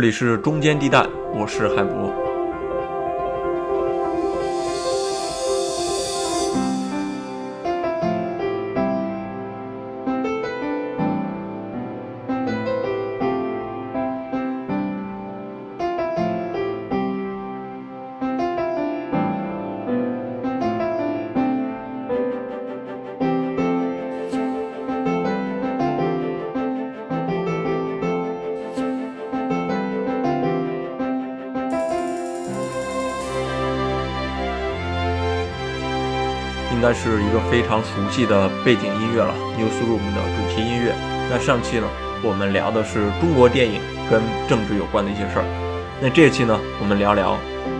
这里是中间地带，我是海博。非常熟悉的背景音乐了，Newsroom 的主题音乐。那上期呢，我们聊的是中国电影跟政治有关的一些事儿。那这期呢，我们聊聊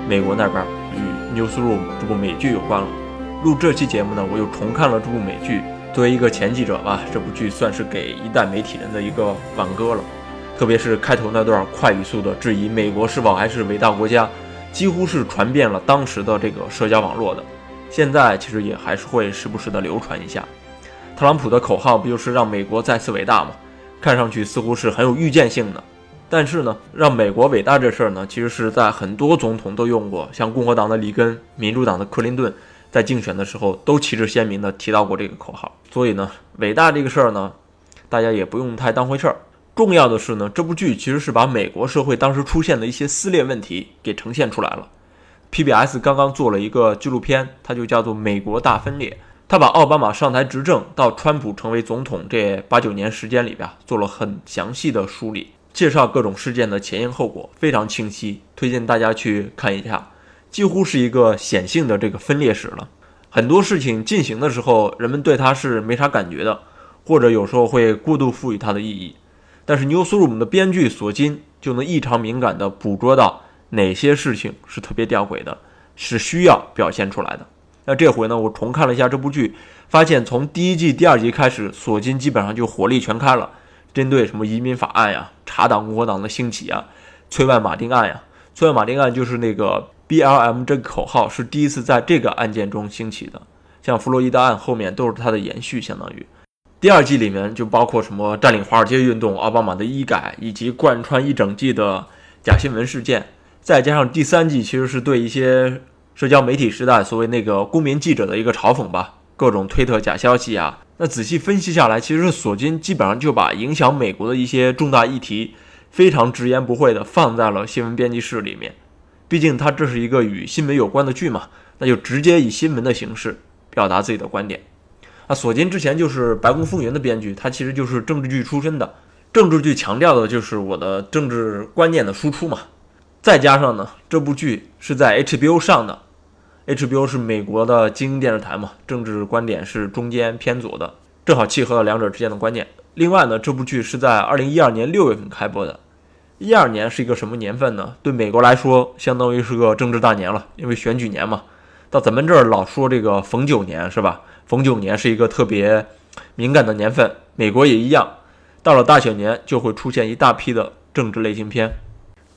美国那边与 Newsroom 这部美剧有关了。录这期节目呢，我又重看了这部美剧。作为一个前记者吧，这部剧算是给一代媒体人的一个挽歌了。特别是开头那段快语速的质疑美国是否还是伟大国家，几乎是传遍了当时的这个社交网络的。现在其实也还是会时不时的流传一下，特朗普的口号不就是让美国再次伟大吗？看上去似乎是很有预见性的。但是呢，让美国伟大这事儿呢，其实是在很多总统都用过，像共和党的里根、民主党的克林顿，在竞选的时候都旗帜鲜明的提到过这个口号。所以呢，伟大这个事儿呢，大家也不用太当回事儿。重要的是呢，这部剧其实是把美国社会当时出现的一些撕裂问题给呈现出来了。PBS 刚刚做了一个纪录片，它就叫做《美国大分裂》。他把奥巴马上台执政到川普成为总统这八九年时间里边做了很详细的梳理，介绍各种事件的前因后果，非常清晰，推荐大家去看一下。几乎是一个显性的这个分裂史了。很多事情进行的时候，人们对它是没啥感觉的，或者有时候会过度赋予它的意义。但是 Newsroom 的编剧索金就能异常敏感地捕捉到。哪些事情是特别吊诡的，是需要表现出来的？那这回呢，我重看了一下这部剧，发现从第一季第二集开始，索金基本上就火力全开了，针对什么移民法案呀、查党共和党的兴起啊、崔万马丁案呀。崔万马丁案就是那个 BLM 这个口号是第一次在这个案件中兴起的，像弗洛伊德案后面都是它的延续，相当于。第二季里面就包括什么占领华尔街运动、奥巴马的医改，以及贯穿一整季的假新闻事件。再加上第三季，其实是对一些社交媒体时代所谓那个公民记者的一个嘲讽吧，各种推特假消息啊。那仔细分析下来，其实索金基本上就把影响美国的一些重大议题，非常直言不讳的放在了新闻编辑室里面。毕竟他这是一个与新闻有关的剧嘛，那就直接以新闻的形式表达自己的观点。啊，索金之前就是《白宫风云》的编剧，他其实就是政治剧出身的，政治剧强调的就是我的政治观念的输出嘛。再加上呢，这部剧是在 HBO 上的，HBO 是美国的精英电视台嘛，政治观点是中间偏左的，正好契合了两者之间的观念。另外呢，这部剧是在二零一二年六月份开播的，一二年是一个什么年份呢？对美国来说，相当于是个政治大年了，因为选举年嘛。到咱们这儿老说这个逢九年是吧？逢九年是一个特别敏感的年份，美国也一样，到了大选年就会出现一大批的政治类型片。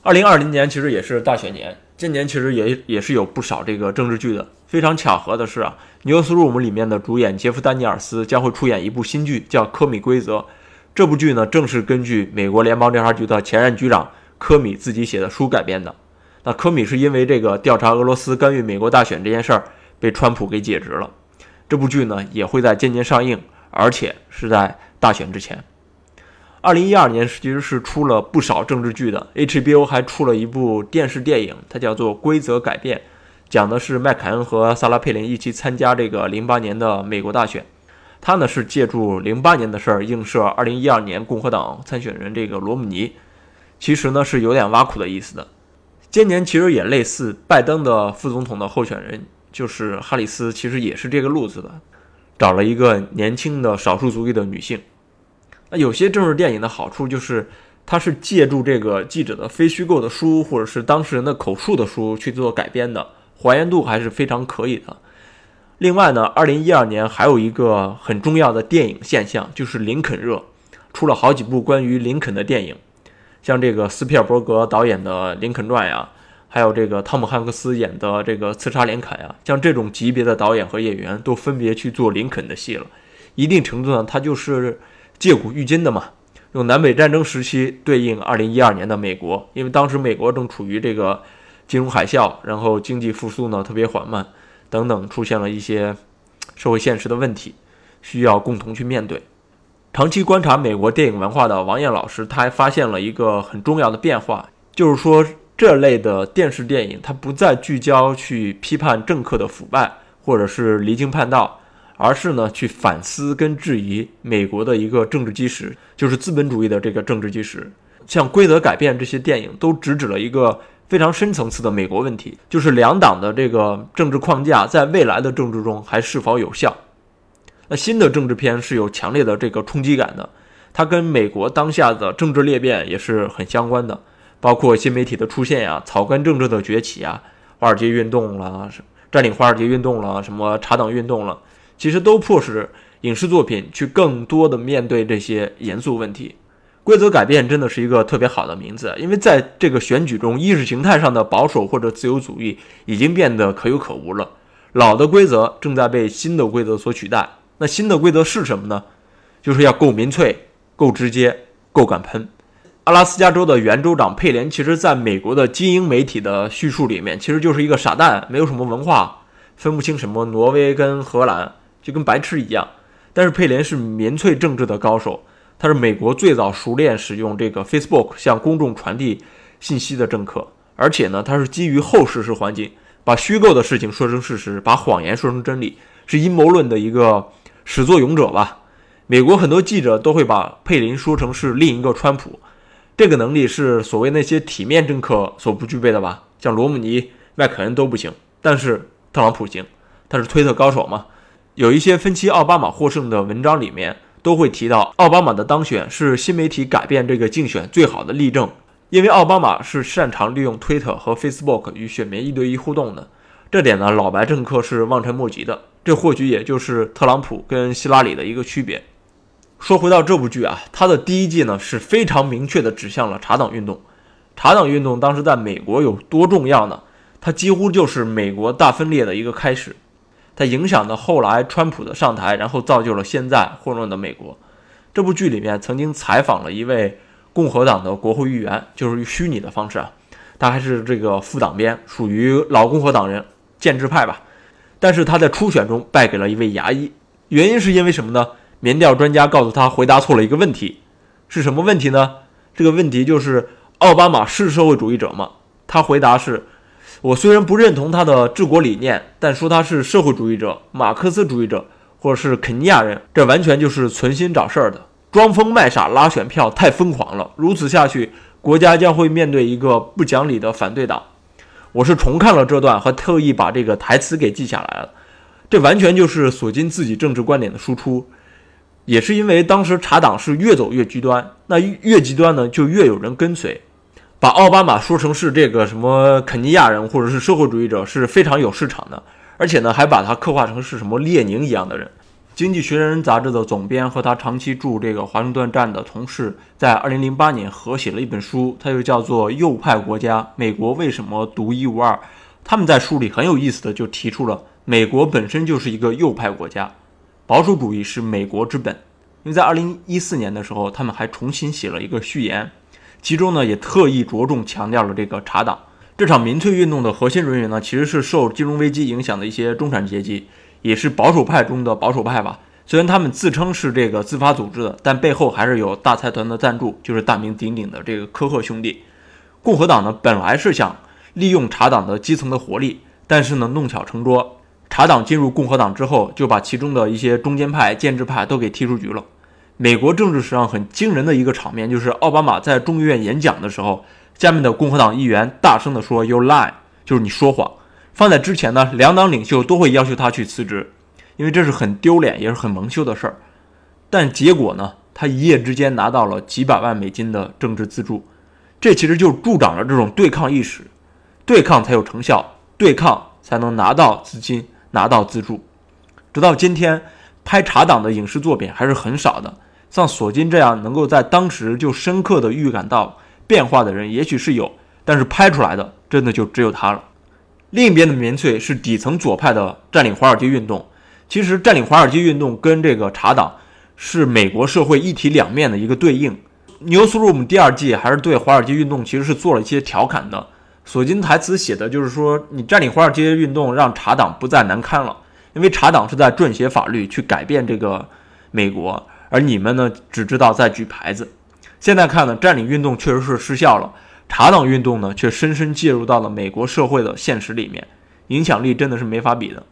二零二零年其实也是大选年，今年其实也也是有不少这个政治剧的。非常巧合的是啊，《Newsroom》里面的主演杰夫·丹尼尔斯将会出演一部新剧，叫《科米规则》。这部剧呢，正是根据美国联邦调查局的前任局长科米自己写的书改编的。那科米是因为这个调查俄罗斯干预美国大选这件事儿被川普给解职了。这部剧呢，也会在今年上映，而且是在大选之前。二零一二年其实是出了不少政治剧的，HBO 还出了一部电视电影，它叫做《规则改变》，讲的是麦凯恩和萨拉佩林一起参加这个零八年的美国大选。他呢是借助零八年的事儿映射二零一二年共和党参选人这个罗姆尼，其实呢是有点挖苦的意思的。今年其实也类似，拜登的副总统的候选人就是哈里斯，其实也是这个路子的，找了一个年轻的少数族裔的女性。有些政治电影的好处就是，它是借助这个记者的非虚构的书，或者是当事人的口述的书去做改编的，还原度还是非常可以的。另外呢，二零一二年还有一个很重要的电影现象，就是林肯热，出了好几部关于林肯的电影，像这个斯皮尔伯格导演的《林肯传》呀，还有这个汤姆汉克斯演的这个《刺杀林肯》呀，像这种级别的导演和演员都分别去做林肯的戏了，一定程度上，他就是。借古喻今的嘛，用南北战争时期对应二零一二年的美国，因为当时美国正处于这个金融海啸，然后经济复苏呢特别缓慢，等等，出现了一些社会现实的问题，需要共同去面对。长期观察美国电影文化的王艳老师，他还发现了一个很重要的变化，就是说这类的电视电影，它不再聚焦去批判政客的腐败，或者是离经叛道。而是呢，去反思跟质疑美国的一个政治基石，就是资本主义的这个政治基石。像《规则改变》这些电影，都直指了一个非常深层次的美国问题，就是两党的这个政治框架在未来的政治中还是否有效。那新的政治片是有强烈的这个冲击感的，它跟美国当下的政治裂变也是很相关的，包括新媒体的出现呀、草根政治的崛起啊、华尔街运动了、占领华尔街运动了、什么查党运动了。其实都迫使影视作品去更多的面对这些严肃问题。规则改变真的是一个特别好的名字，因为在这个选举中，意识形态上的保守或者自由主义已经变得可有可无了。老的规则正在被新的规则所取代。那新的规则是什么呢？就是要够民粹、够直接、够敢喷。阿拉斯加州的原州长佩莲，其实在美国的精英媒体的叙述里面，其实就是一个傻蛋，没有什么文化，分不清什么挪威跟荷兰。就跟白痴一样，但是佩林是民粹政治的高手，他是美国最早熟练使用这个 Facebook 向公众传递信息的政客，而且呢，他是基于后事实环境，把虚构的事情说成事实，把谎言说成真理，是阴谋论的一个始作俑者吧。美国很多记者都会把佩林说成是另一个川普，这个能力是所谓那些体面政客所不具备的吧？像罗姆尼、麦肯恩都不行，但是特朗普行，他是推特高手嘛。有一些分析奥巴马获胜的文章里面都会提到，奥巴马的当选是新媒体改变这个竞选最好的例证，因为奥巴马是擅长利用推特和 Facebook 与选民一对一互动的，这点呢老白政客是望尘莫及的。这或许也就是特朗普跟希拉里的一个区别。说回到这部剧啊，它的第一季呢是非常明确的指向了茶党运动。茶党运动当时在美国有多重要呢？它几乎就是美国大分裂的一个开始。它影响的后来川普的上台，然后造就了现在混乱的美国。这部剧里面曾经采访了一位共和党的国会议员，就是虚拟的方式啊，他还是这个副党鞭，属于老共和党人，建制派吧。但是他在初选中败给了一位牙医，原因是因为什么呢？民调专家告诉他回答错了一个问题，是什么问题呢？这个问题就是奥巴马是社会主义者吗？他回答是。我虽然不认同他的治国理念，但说他是社会主义者、马克思主义者，或者是肯尼亚人，这完全就是存心找事儿的，装疯卖傻拉选票，太疯狂了。如此下去，国家将会面对一个不讲理的反对党。我是重看了这段，和特意把这个台词给记下来了。这完全就是索金自己政治观点的输出，也是因为当时查党是越走越极端，那越极端呢，就越有人跟随。把奥巴马说成是这个什么肯尼亚人或者是社会主义者是非常有市场的，而且呢还把他刻画成是什么列宁一样的人。《经济学人》杂志的总编和他长期驻这个华盛顿站的同事，在2008年合写了一本书，它就叫做《右派国家：美国为什么独一无二》。他们在书里很有意思的就提出了，美国本身就是一个右派国家，保守主义是美国之本。因为在2014年的时候，他们还重新写了一个序言。其中呢，也特意着重强调了这个查党这场民粹运动的核心人员呢，其实是受金融危机影响的一些中产阶级，也是保守派中的保守派吧。虽然他们自称是这个自发组织的，但背后还是有大财团的赞助，就是大名鼎鼎的这个科赫兄弟。共和党呢，本来是想利用查党的基层的活力，但是呢，弄巧成拙，查党进入共和党之后，就把其中的一些中间派、建制派都给踢出局了。美国政治史上很惊人的一个场面，就是奥巴马在众议院演讲的时候，下面的共和党议员大声地说 “You lie”，就是你说谎。放在之前呢，两党领袖都会要求他去辞职，因为这是很丢脸也是很蒙羞的事儿。但结果呢，他一夜之间拿到了几百万美金的政治资助，这其实就助长了这种对抗意识，对抗才有成效，对抗才能拿到资金、拿到资助。直到今天，拍查党的影视作品还是很少的。像索金这样能够在当时就深刻的预感到变化的人，也许是有，但是拍出来的真的就只有他了。另一边的民粹是底层左派的占领华尔街运动。其实占领华尔街运动跟这个茶党是美国社会一体两面的一个对应。Newsroom 第二季还是对华尔街运动其实是做了一些调侃的。索金台词写的就是说，你占领华尔街运动让茶党不再难堪了，因为茶党是在撰写法律去改变这个美国，而你们呢只知道在举牌子。现在看呢，占领运动确实是失效了，茶党运动呢却深深介入到了美国社会的现实里面，影响力真的是没法比的。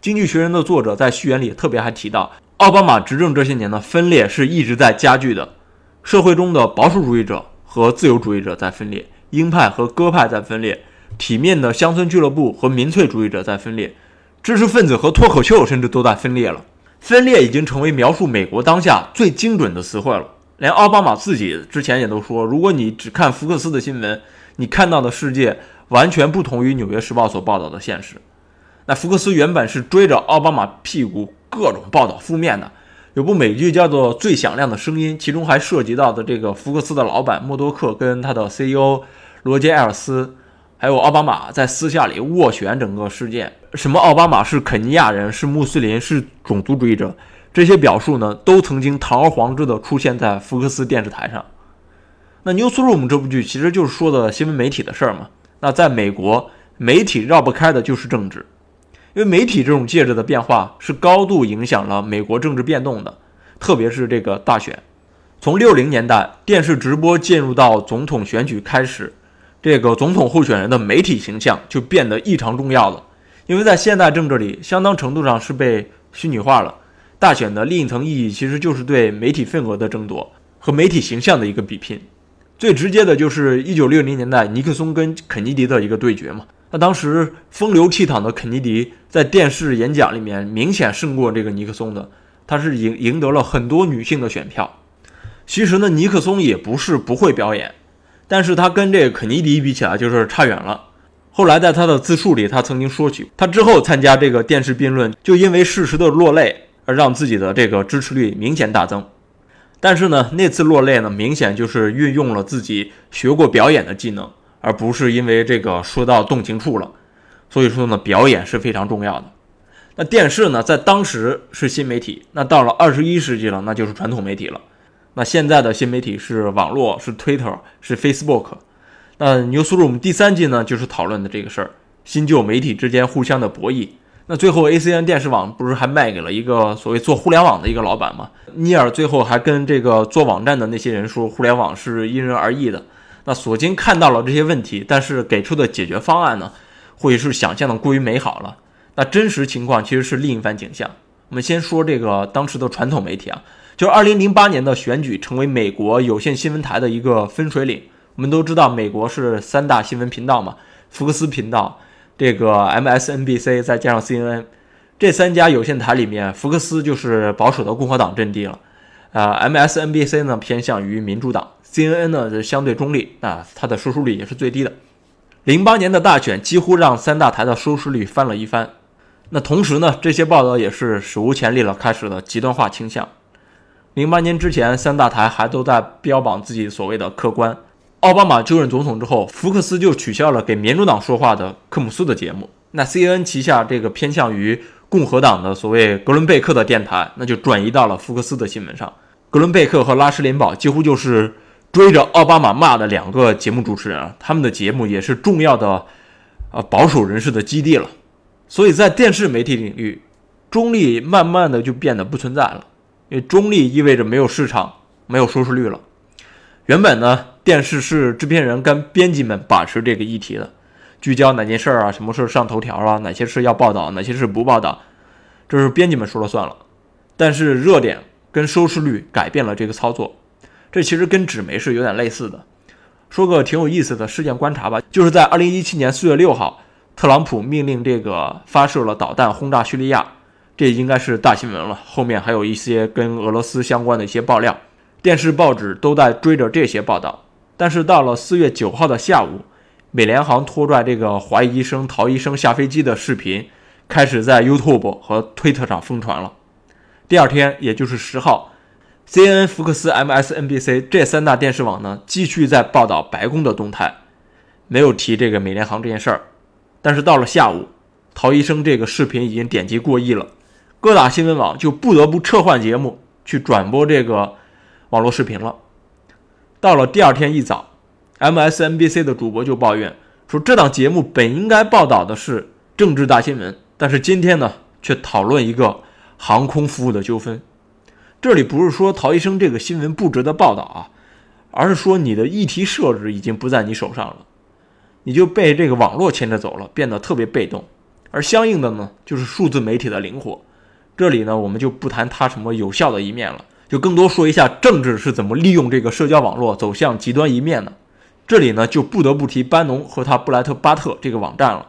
经济学人的作者在序言里特别还提到，奥巴马执政这些年呢，分裂是一直在加剧的，社会中的保守主义者和自由主义者在分裂。鹰派和鸽派在分裂，体面的乡村俱乐部和民粹主义者在分裂，知识分子和脱口秀甚至都在分裂了。分裂已经成为描述美国当下最精准的词汇了。连奥巴马自己之前也都说，如果你只看福克斯的新闻，你看到的世界完全不同于《纽约时报》所报道的现实。那福克斯原本是追着奥巴马屁股各种报道负面的。有部美剧叫做《最响亮的声音》，其中还涉及到的这个福克斯的老板默多克跟他的 CEO。罗杰·艾尔斯，还有奥巴马在私下里斡旋整个事件。什么奥巴马是肯尼亚人，是穆斯林，是种族主义者，这些表述呢，都曾经堂而皇之的出现在福克斯电视台上。那《Newsroom》这部剧其实就是说的新闻媒体的事儿嘛。那在美国，媒体绕不开的就是政治，因为媒体这种介质的变化是高度影响了美国政治变动的，特别是这个大选。从六零年代电视直播进入到总统选举开始。这个总统候选人的媒体形象就变得异常重要了，因为在现代政治里，相当程度上是被虚拟化了。大选的另一层意义其实就是对媒体份额的争夺和媒体形象的一个比拼。最直接的就是一九六零年代尼克松跟肯尼迪的一个对决嘛。那当时风流倜傥的肯尼迪在电视演讲里面明显胜过这个尼克松的，他是赢赢得了很多女性的选票。其实呢，尼克松也不是不会表演。但是他跟这个肯尼迪比起来就是差远了。后来在他的自述里，他曾经说起，他之后参加这个电视辩论，就因为适时的落泪而让自己的这个支持率明显大增。但是呢，那次落泪呢，明显就是运用了自己学过表演的技能，而不是因为这个说到动情处了。所以说呢，表演是非常重要的。那电视呢，在当时是新媒体，那到了二十一世纪了，那就是传统媒体了。那现在的新媒体是网络，是 Twitter，是 Facebook。那 Newsroom 第三季呢，就是讨论的这个事儿，新旧媒体之间互相的博弈。那最后 ACN 电视网不是还卖给了一个所谓做互联网的一个老板吗？尼尔最后还跟这个做网站的那些人说，互联网是因人而异的。那索金看到了这些问题，但是给出的解决方案呢，或许是想象的过于美好了。那真实情况其实是另一番景象。我们先说这个当时的传统媒体啊。就二零零八年的选举，成为美国有线新闻台的一个分水岭。我们都知道，美国是三大新闻频道嘛，福克斯频道、这个 MSNBC 再加上 CNN，这三家有线台里面，福克斯就是保守的共和党阵地了。啊，MSNBC 呢偏向于民主党，CNN 呢是相对中立，啊，它的收视率也是最低的。零八年的大选几乎让三大台的收视率翻了一番。那同时呢，这些报道也是史无前例了，开始了极端化倾向。零八年之前，三大台还都在标榜自己所谓的客观。奥巴马就任总统之后，福克斯就取消了给民主党说话的科姆斯的节目。那 CNN 旗下这个偏向于共和党的所谓格伦贝克的电台，那就转移到了福克斯的新闻上。格伦贝克和拉什林堡几乎就是追着奥巴马骂的两个节目主持人啊，他们的节目也是重要的呃保守人士的基地了。所以在电视媒体领域，中立慢慢的就变得不存在了。因为中立意味着没有市场，没有收视率了。原本呢，电视是制片人跟编辑们把持这个议题的，聚焦哪件事儿啊，什么事儿上头条啊，哪些事要报道，哪些事不报道，这是编辑们说了算了。但是热点跟收视率改变了这个操作，这其实跟纸媒是有点类似的。说个挺有意思的事件观察吧，就是在二零一七年四月六号，特朗普命令这个发射了导弹轰炸叙利亚。这应该是大新闻了，后面还有一些跟俄罗斯相关的一些爆料，电视、报纸都在追着这些报道。但是到了四月九号的下午，美联航拖拽这个华裔医生陶医生下飞机的视频，开始在 YouTube 和推特上疯传了。第二天，也就是十号，CNN、福克斯、MSNBC 这三大电视网呢，继续在报道白宫的动态，没有提这个美联航这件事儿。但是到了下午，陶医生这个视频已经点击过亿了。各大新闻网就不得不撤换节目去转播这个网络视频了。到了第二天一早，MSNBC 的主播就抱怨说，这档节目本应该报道的是政治大新闻，但是今天呢，却讨论一个航空服务的纠纷。这里不是说陶医生这个新闻不值得报道啊，而是说你的议题设置已经不在你手上了，你就被这个网络牵着走了，变得特别被动。而相应的呢，就是数字媒体的灵活。这里呢，我们就不谈它什么有效的一面了，就更多说一下政治是怎么利用这个社交网络走向极端一面的。这里呢，就不得不提班农和他布莱特巴特这个网站了。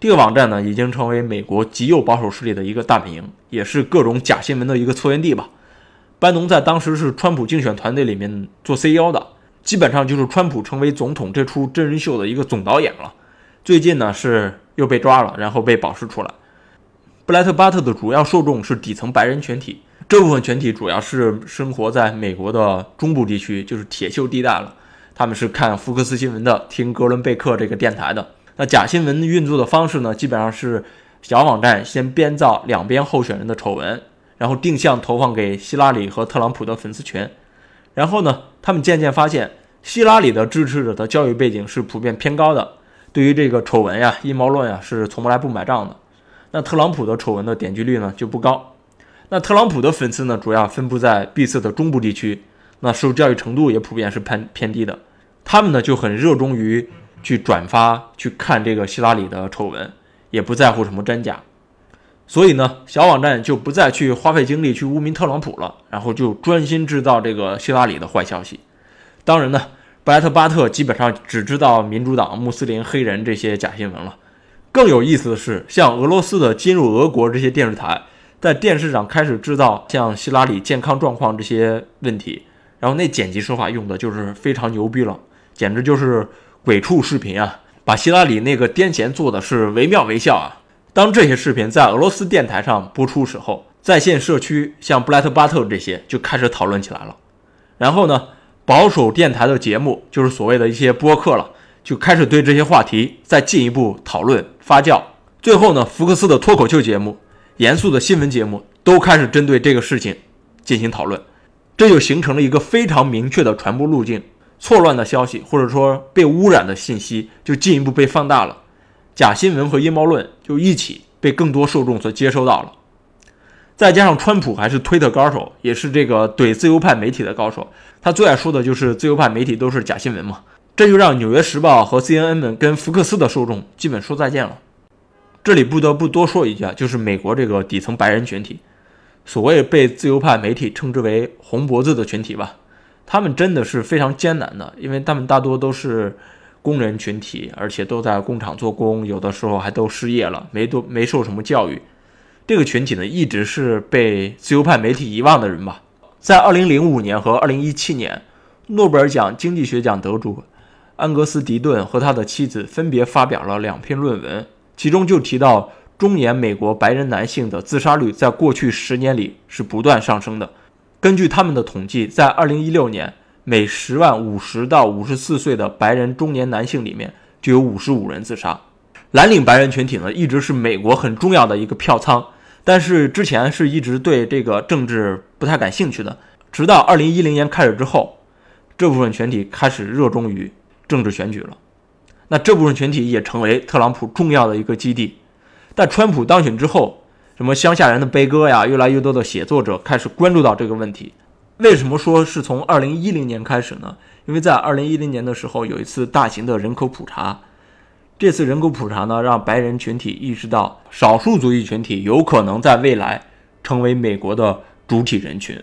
这个网站呢，已经成为美国极右保守势力的一个大本营，也是各种假新闻的一个策源地吧。班农在当时是川普竞选团队里面做 CEO 的，基本上就是川普成为总统这出真人秀的一个总导演了。最近呢，是又被抓了，然后被保释出来。布莱特巴特的主要受众是底层白人群体，这部分群体主要是生活在美国的中部地区，就是铁锈地带了。他们是看福克斯新闻的，听哥伦贝克这个电台的。那假新闻运作的方式呢，基本上是小网站先编造两边候选人的丑闻，然后定向投放给希拉里和特朗普的粉丝群。然后呢，他们渐渐发现希拉里的支持者的教育背景是普遍偏高的，对于这个丑闻呀、阴谋论呀是从来不买账的。那特朗普的丑闻的点击率呢就不高，那特朗普的粉丝呢主要分布在闭塞的中部地区，那受教育程度也普遍是偏偏低的，他们呢就很热衷于去转发去看这个希拉里的丑闻，也不在乎什么真假，所以呢小网站就不再去花费精力去污名特朗普了，然后就专心制造这个希拉里的坏消息。当然呢，布莱特巴特基本上只知道民主党、穆斯林、黑人这些假新闻了。更有意思的是，像俄罗斯的进入俄国这些电视台，在电视上开始制造像希拉里健康状况这些问题，然后那剪辑手法用的就是非常牛逼了，简直就是鬼畜视频啊！把希拉里那个癫痫做的是惟妙惟肖啊！当这些视频在俄罗斯电台上播出时候，在线社区像布莱特巴特这些就开始讨论起来了，然后呢，保守电台的节目就是所谓的一些播客了。就开始对这些话题再进一步讨论发酵，最后呢，福克斯的脱口秀节目、严肃的新闻节目都开始针对这个事情进行讨论，这就形成了一个非常明确的传播路径。错乱的消息或者说被污染的信息就进一步被放大了，假新闻和阴谋论就一起被更多受众所接收到了。再加上川普还是推特高手，也是这个怼自由派媒体的高手，他最爱说的就是自由派媒体都是假新闻嘛。这就让《纽约时报》和 CNN 们跟福克斯的受众基本说再见了。这里不得不多说一句啊，就是美国这个底层白人群体，所谓被自由派媒体称之为“红脖子”的群体吧，他们真的是非常艰难的，因为他们大多都是工人群体，而且都在工厂做工，有的时候还都失业了，没多没受什么教育。这个群体呢，一直是被自由派媒体遗忘的人吧。在2005年和2017年，诺贝尔奖经济学奖得主。安格斯·迪顿和他的妻子分别发表了两篇论文，其中就提到中年美国白人男性的自杀率在过去十年里是不断上升的。根据他们的统计，在2016年，每十万50到54岁的白人中年男性里面就有55人自杀。蓝领白人群体呢，一直是美国很重要的一个票仓，但是之前是一直对这个政治不太感兴趣的。直到2010年开始之后，这部分群体开始热衷于。政治选举了，那这部分群体也成为特朗普重要的一个基地。但川普当选之后，什么乡下人的悲歌呀，越来越多的写作者开始关注到这个问题。为什么说是从二零一零年开始呢？因为在二零一零年的时候，有一次大型的人口普查，这次人口普查呢，让白人群体意识到少数族裔群体有可能在未来成为美国的主体人群。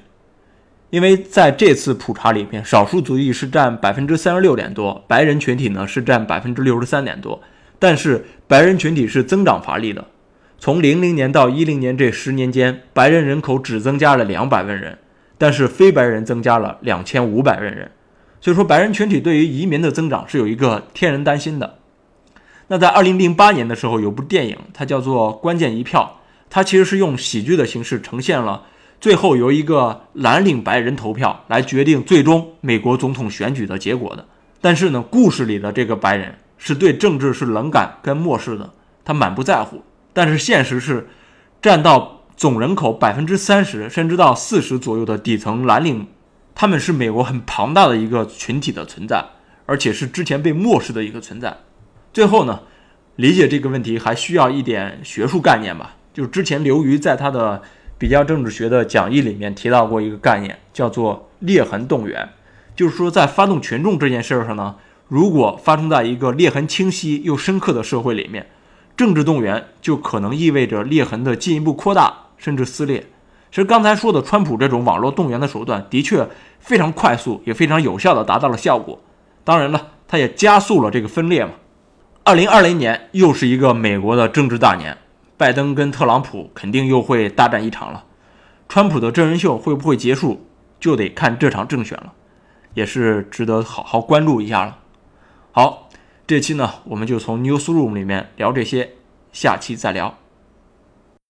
因为在这次普查里面，少数族裔是占百分之三十六点多，白人群体呢是占百分之六十三点多。但是白人群体是增长乏力的，从零零年到一零年这十年间，白人人口只增加了两百万人，但是非白人增加了两千五百万人。所以说，白人群体对于移民的增长是有一个天然担心的。那在二零零八年的时候，有部电影，它叫做《关键一票》，它其实是用喜剧的形式呈现了。最后由一个蓝领白人投票来决定最终美国总统选举的结果的。但是呢，故事里的这个白人是对政治是冷感跟漠视的，他满不在乎。但是现实是，占到总人口百分之三十甚至到四十左右的底层蓝领他们是美国很庞大的一个群体的存在，而且是之前被漠视的一个存在。最后呢，理解这个问题还需要一点学术概念吧。就是之前刘瑜在他的比较政治学的讲义里面提到过一个概念，叫做裂痕动员。就是说，在发动群众这件事上呢，如果发生在一个裂痕清晰又深刻的社会里面，政治动员就可能意味着裂痕的进一步扩大甚至撕裂。其实刚才说的川普这种网络动员的手段，的确非常快速，也非常有效的达到了效果。当然了，它也加速了这个分裂嘛。二零二零年又是一个美国的政治大年，拜登跟特朗普肯定又会大战一场了。川普的真人秀会不会结束，就得看这场政选了，也是值得好好关注一下了。好，这期呢我们就从 Newsroom 里面聊这些，下期再聊。